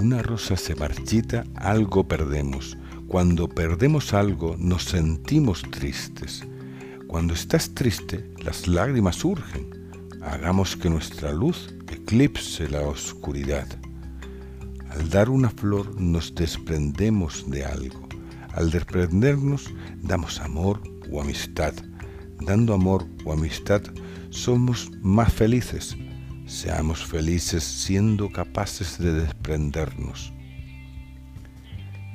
una rosa se marchita, algo perdemos. Cuando perdemos algo, nos sentimos tristes. Cuando estás triste, las lágrimas surgen. Hagamos que nuestra luz eclipse la oscuridad. Al dar una flor nos desprendemos de algo. Al desprendernos damos amor o amistad. Dando amor o amistad somos más felices. Seamos felices siendo capaces de desprendernos.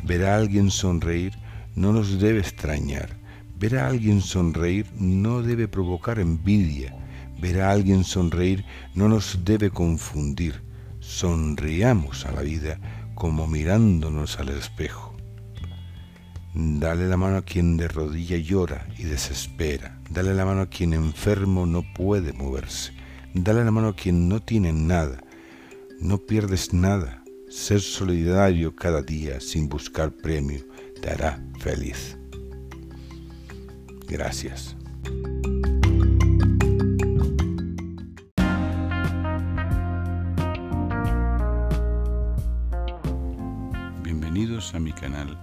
Ver a alguien sonreír no nos debe extrañar Ver a alguien sonreír no debe provocar envidia. Ver a alguien sonreír no nos debe confundir. Sonriamos a la vida como mirándonos al espejo. Dale la mano a quien de rodilla llora y desespera. Dale la mano a quien enfermo no puede moverse. Dale la mano a quien no tiene nada. No pierdes nada. Ser solidario cada día sin buscar premio te hará feliz. Gracias. Bienvenidos a mi canal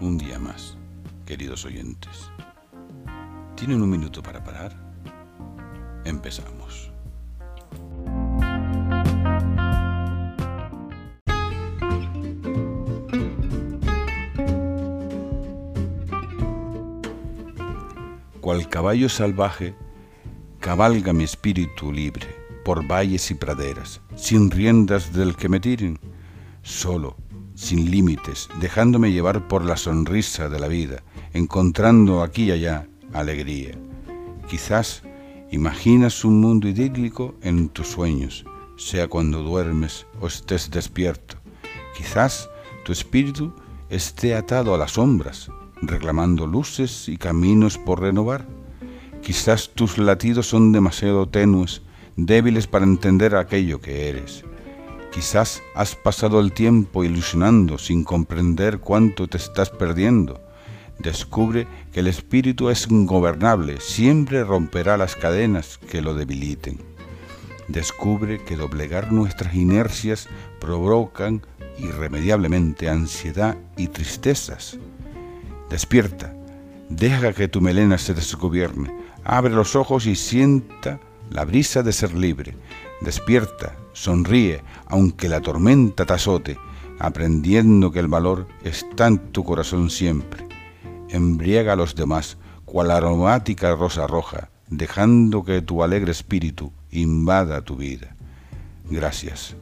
un día más, queridos oyentes. ¿Tienen un minuto para parar? Empezamos. Cual caballo salvaje, cabalga mi espíritu libre por valles y praderas, sin riendas del que me tiren, solo, sin límites, dejándome llevar por la sonrisa de la vida, encontrando aquí y allá alegría. Quizás imaginas un mundo idílico en tus sueños, sea cuando duermes o estés despierto. Quizás tu espíritu esté atado a las sombras, reclamando luces y caminos por renovar. Quizás tus latidos son demasiado tenues, débiles para entender aquello que eres. Quizás has pasado el tiempo ilusionando sin comprender cuánto te estás perdiendo. Descubre que el espíritu es ingobernable, siempre romperá las cadenas que lo debiliten. Descubre que doblegar nuestras inercias provocan irremediablemente ansiedad y tristezas. Despierta, deja que tu melena se desgobierne, abre los ojos y sienta la brisa de ser libre. Despierta, sonríe, aunque la tormenta te azote, aprendiendo que el valor está en tu corazón siempre. Embriaga a los demás, cual aromática rosa roja, dejando que tu alegre espíritu invada tu vida. Gracias.